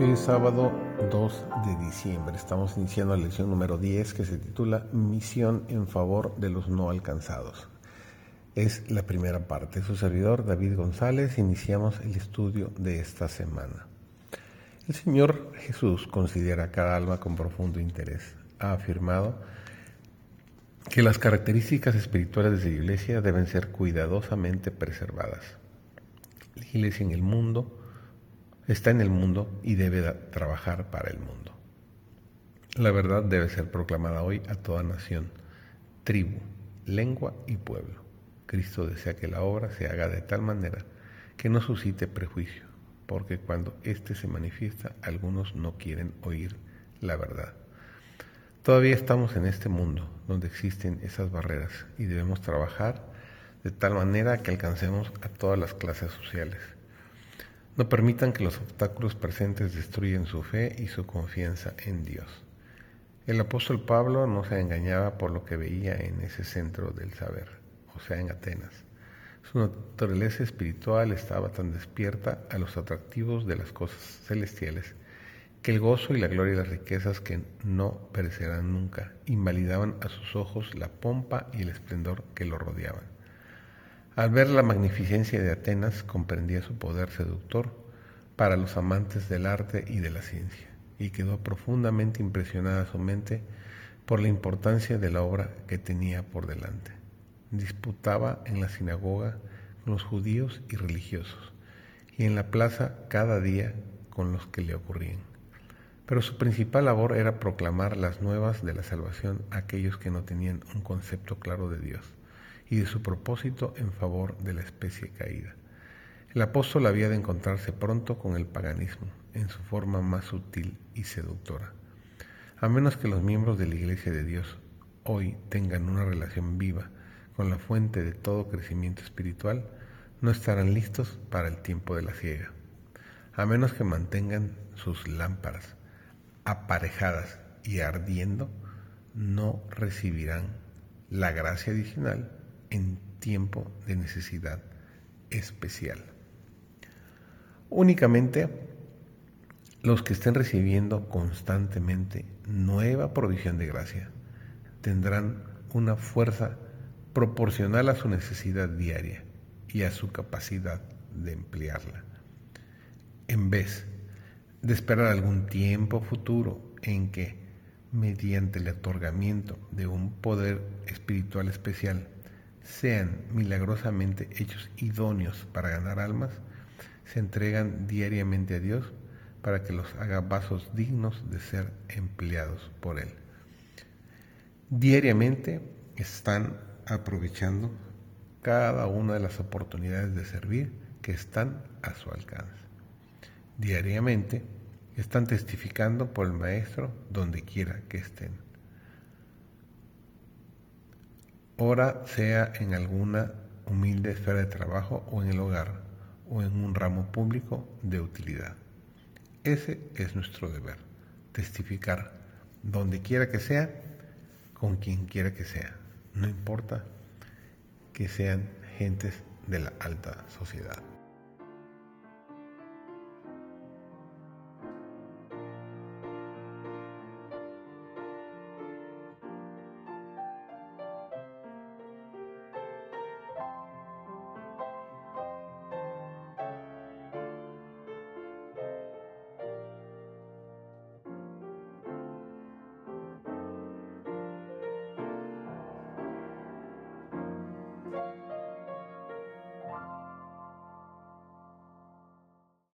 Hoy es sábado 2 de diciembre. Estamos iniciando la lección número 10 que se titula Misión en favor de los no alcanzados. Es la primera parte. Su servidor David González. Iniciamos el estudio de esta semana. El Señor Jesús considera cada alma con profundo interés. Ha afirmado que las características espirituales de la Iglesia deben ser cuidadosamente preservadas. La Iglesia en el mundo está en el mundo y debe trabajar para el mundo. La verdad debe ser proclamada hoy a toda nación, tribu, lengua y pueblo. Cristo desea que la obra se haga de tal manera que no suscite prejuicio, porque cuando éste se manifiesta, algunos no quieren oír la verdad. Todavía estamos en este mundo donde existen esas barreras y debemos trabajar de tal manera que alcancemos a todas las clases sociales no permitan que los obstáculos presentes destruyan su fe y su confianza en Dios. El apóstol Pablo no se engañaba por lo que veía en ese centro del saber, o sea, en Atenas. Su naturaleza espiritual estaba tan despierta a los atractivos de las cosas celestiales que el gozo y la gloria y las riquezas que no perecerán nunca invalidaban a sus ojos la pompa y el esplendor que lo rodeaban. Al ver la magnificencia de Atenas comprendía su poder seductor para los amantes del arte y de la ciencia, y quedó profundamente impresionada su mente por la importancia de la obra que tenía por delante. Disputaba en la sinagoga con los judíos y religiosos, y en la plaza cada día con los que le ocurrían. Pero su principal labor era proclamar las nuevas de la salvación a aquellos que no tenían un concepto claro de Dios y de su propósito en favor de la especie caída. El apóstol había de encontrarse pronto con el paganismo en su forma más sutil y seductora. A menos que los miembros de la Iglesia de Dios hoy tengan una relación viva con la fuente de todo crecimiento espiritual, no estarán listos para el tiempo de la ciega. A menos que mantengan sus lámparas aparejadas y ardiendo, no recibirán la gracia adicional en tiempo de necesidad especial. Únicamente los que estén recibiendo constantemente nueva provisión de gracia tendrán una fuerza proporcional a su necesidad diaria y a su capacidad de emplearla. En vez de esperar algún tiempo futuro en que, mediante el otorgamiento de un poder espiritual especial, sean milagrosamente hechos idóneos para ganar almas, se entregan diariamente a Dios para que los haga vasos dignos de ser empleados por Él. Diariamente están aprovechando cada una de las oportunidades de servir que están a su alcance. Diariamente están testificando por el Maestro donde quiera que estén. Ora sea en alguna humilde esfera de trabajo o en el hogar o en un ramo público de utilidad. Ese es nuestro deber, testificar donde quiera que sea, con quien quiera que sea, no importa que sean gentes de la alta sociedad.